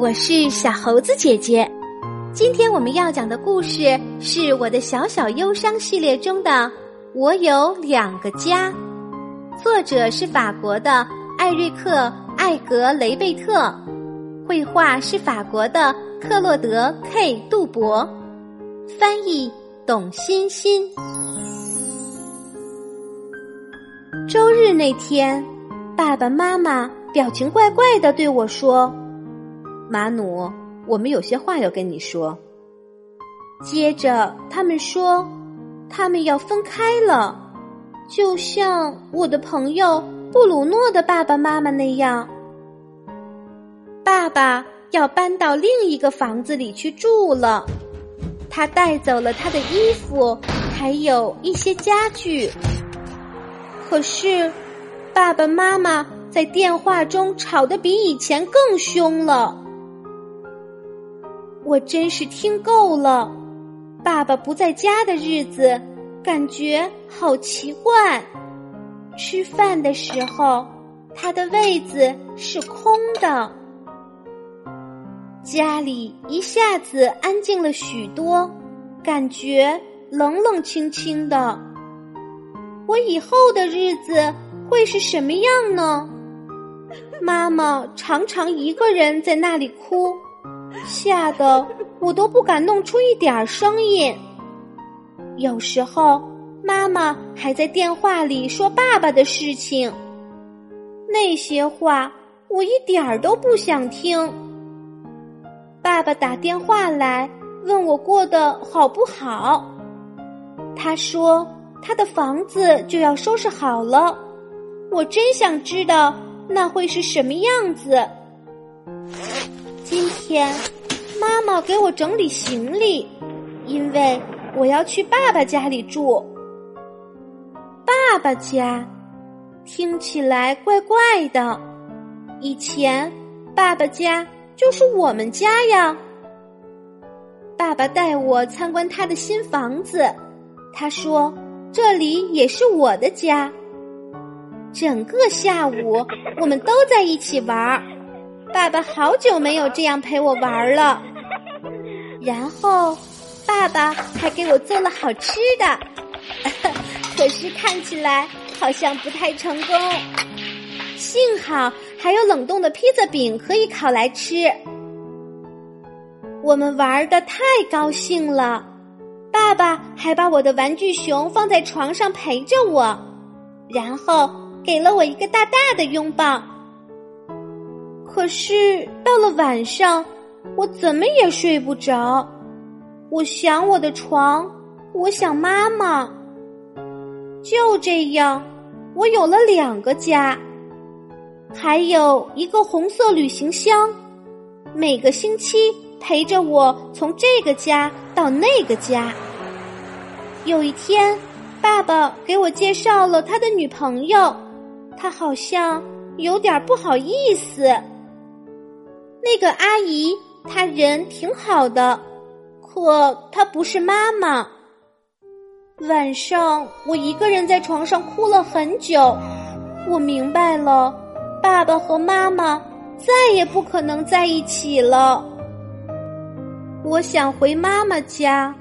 我是小猴子姐姐。今天我们要讲的故事是我的小小忧伤系列中的《我有两个家》，作者是法国的艾瑞克·艾格雷贝特，绘画是法国的克洛德 ·K· 杜博，翻译董欣欣。周日那天，爸爸妈妈表情怪怪的对我说。马努，我们有些话要跟你说。接着，他们说，他们要分开了，就像我的朋友布鲁诺的爸爸妈妈那样。爸爸要搬到另一个房子里去住了，他带走了他的衣服，还有一些家具。可是，爸爸妈妈在电话中吵得比以前更凶了。我真是听够了，爸爸不在家的日子，感觉好奇怪。吃饭的时候，他的位子是空的。家里一下子安静了许多，感觉冷冷清清的。我以后的日子会是什么样呢？妈妈常常一个人在那里哭。吓得我都不敢弄出一点声音。有时候妈妈还在电话里说爸爸的事情，那些话我一点儿都不想听。爸爸打电话来问我过得好不好，他说他的房子就要收拾好了，我真想知道那会是什么样子。今天，妈妈给我整理行李，因为我要去爸爸家里住。爸爸家听起来怪怪的，以前爸爸家就是我们家呀。爸爸带我参观他的新房子，他说这里也是我的家。整个下午，我们都在一起玩儿。爸爸好久没有这样陪我玩了，然后爸爸还给我做了好吃的，可是看起来好像不太成功。幸好还有冷冻的披萨饼可以烤来吃。我们玩的太高兴了，爸爸还把我的玩具熊放在床上陪着我，然后给了我一个大大的拥抱。可是到了晚上，我怎么也睡不着。我想我的床，我想妈妈。就这样，我有了两个家，还有一个红色旅行箱，每个星期陪着我从这个家到那个家。有一天，爸爸给我介绍了他的女朋友，他好像有点不好意思。那个阿姨，她人挺好的，可她不是妈妈。晚上我一个人在床上哭了很久，我明白了，爸爸和妈妈再也不可能在一起了。我想回妈妈家。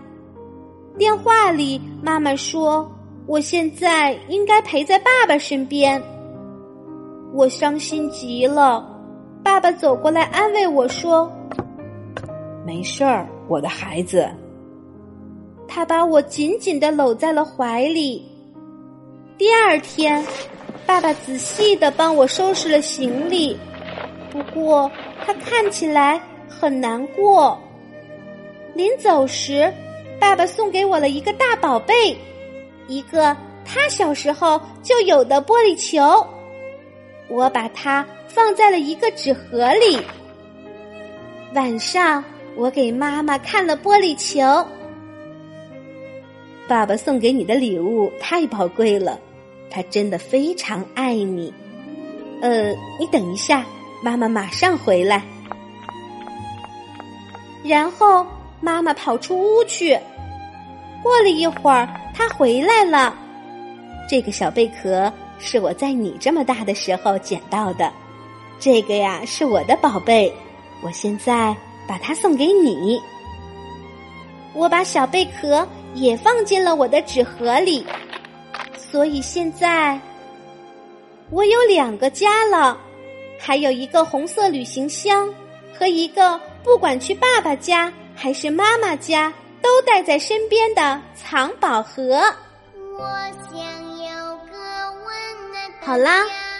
电话里，妈妈说我现在应该陪在爸爸身边。我伤心极了。爸爸走过来安慰我说：“没事儿，我的孩子。”他把我紧紧的搂在了怀里。第二天，爸爸仔细的帮我收拾了行李，不过他看起来很难过。临走时，爸爸送给我了一个大宝贝，一个他小时候就有的玻璃球。我把它放在了一个纸盒里。晚上，我给妈妈看了玻璃球。爸爸送给你的礼物太宝贵了，他真的非常爱你。呃，你等一下，妈妈马上回来。然后妈妈跑出屋去。过了一会儿，她回来了。这个小贝壳。是我在你这么大的时候捡到的，这个呀是我的宝贝，我现在把它送给你。我把小贝壳也放进了我的纸盒里，所以现在我有两个家了，还有一个红色旅行箱和一个不管去爸爸家还是妈妈家都带在身边的藏宝盒。我想有个温暖。好啦，